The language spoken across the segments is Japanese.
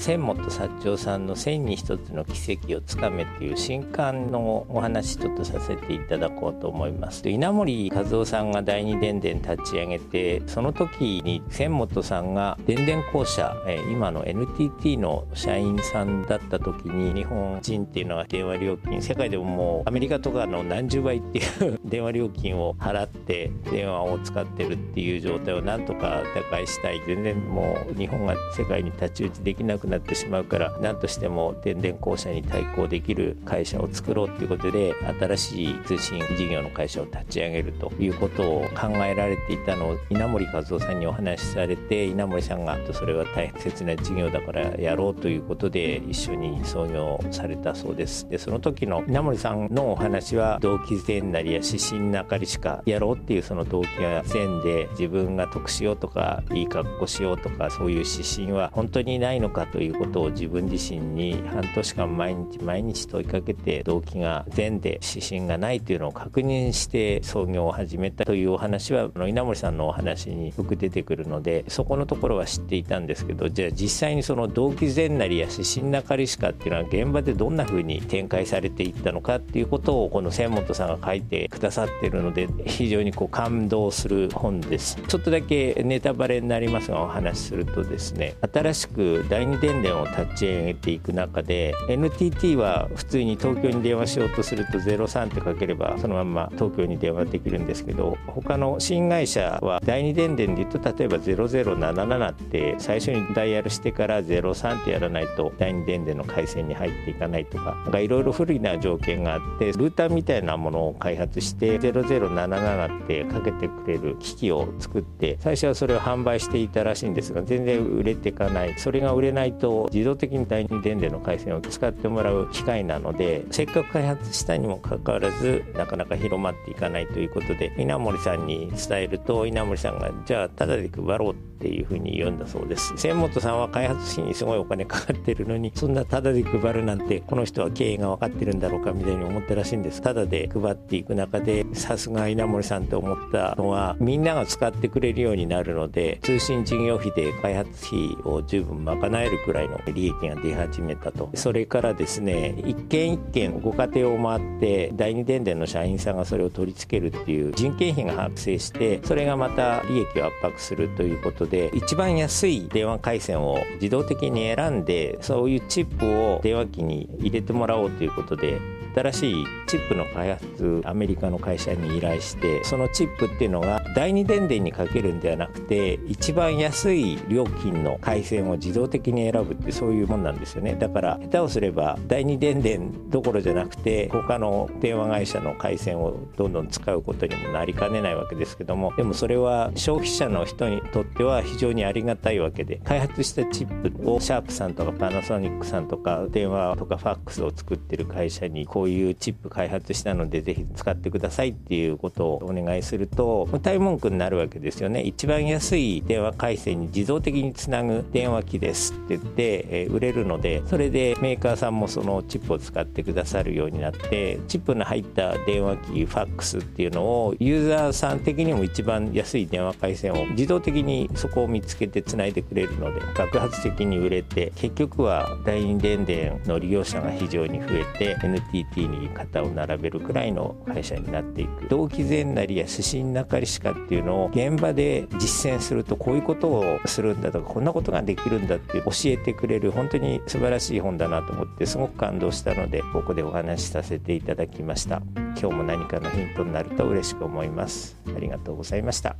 千本薩長さんの千に一つの奇跡をつかめっていう新刊のお話ちょっとさせていただこうと思います。稲森和夫さんが第二電電立ち上げてその時に千本さんが電電公社今の NTT の社員さんだった時に日本人っていうのは電話料金世界でももうアメリカとかの何十倍っていう電話料金を払って電話を使ってるっていう状態をなんとか打開したい。全然もう日本が世界に太刀打ちできなくなってしまうから何としても電電公社に対抗できる会社を作ろうっていうことで新しい通信事業の会社を立ち上げるということを考えられていたのを稲森和夫さんにお話しされて稲森さんがそれは大切な事業だからやろうということで一緒に創業されたそうです。でその時の稲森さんのお話は動機善なりや指針なかりしかやろうっていうその動機が善で自分が得しようとかいい格好しようとかそういう指針は本当にないのかとということを自分自身に半年間毎日毎日問いかけて動機が善で指針がないというのを確認して創業を始めたというお話は稲森さんのお話によく出てくるのでそこのところは知っていたんですけどじゃあ実際にその動機善なりや指針なかりしかっていうのは現場でどんな風に展開されていったのかっていうことをこの千本さんが書いてくださってるので非常にこう感動する本です。ちょっとだけネタバレになりますがお話しするとですね新しく第二電電を立ち上げていく中で NTT は普通に東京に電話しようとすると03ってかければそのまま東京に電話できるんですけど他の新会社は第二電電で言うと例えば0077って最初にダイヤルしてから03ってやらないと第二電電の回線に入っていかないとかいろいろ不利な条件があってルーターみたいなものを開発して0077ってかけてくれる機器を作って最初はそれを販売していたらしいんですが全然売れていかない。それが売れないと自動的に第二電電の回線を使ってもらう機械なのでせっかく開発したにもかかわらずなかなか広まっていかないということで稲森さんに伝えると稲森さんがじゃあただで配ろうっていうふうに言うんだそうです。千本さんは開発費にすごいお金かかってるのにそんなただで配るなんてこの人は経営が分かってるんだろうかみたいに思ったらしいんです。ただで配っていく中でさすが稲森さんって思ったのはみんなが使ってくれるようになるので通信事業費で開発費を十分賄えるくらいの利益が出始めたと。それからですね一軒一軒ご家庭を回って第二電電の社員さんがそれを取り付けるっていう人件費が発生してそれがまた利益を圧迫するということで一番安い電話回線を自動的に選んでそういうチップを電話機に入れてもらおうということで新しいチップの開発アメリカの会社に依頼してそのチップっていうのが第二電電にかけるんではなくて一番安い料金の回線を自動的に選ぶってそういうもんなんですよね。だから下手をすれば第二電電どころじゃなくて他の電話会社の回線をどんどん使うことにもなりかねないわけですけどもでもそれは消費者の人にとっては非常にありがたいわけで開発したチップをシャープさんとかパナソニックさんとか電話とかファックスを作ってる会社にこういうチップ開発したのでぜひ使ってくださいっていうことをお願いすると歌い文句になるわけですよね。一番安い電話回線に自動的につなぐ電話機ですってって、え売れるのでそれでメーカーさんもそのチップを使ってくださるようになってチップの入った電話機ファックスっていうのをユーザーさん的にも一番安い電話回線を自動的にそこを見つけてつないでくれるので爆発的に売れて結局は第二電電の利用者が非常に増えて NTT に肩を並べるくらいの会社になっていく。動機善なりや指針なかりしかっていうのを現場で実践するとこういうことをするんだとかこんなことができるんだって教ええてくれる本当に素晴らしい本だなと思ってすごく感動したのでここでお話しさせていただきました。今日も何かのヒントになると嬉しく思います。ありがとうございました。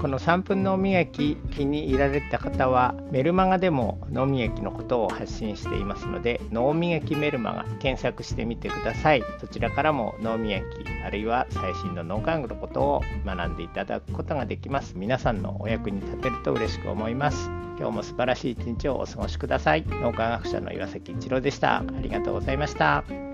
この3分脳磨き気に入られた方はメルマガでも脳磨きのことを発信していますので脳磨きメルマガ検索してみてください。そちらからも脳磨きあるいは最新の脳科学のことを学んでいただくことができます。皆さんのお役に立てると嬉しく思います。今日も素晴らしい一日をお過ごしください。脳科学者の岩崎一郎でした。ありがとうございました。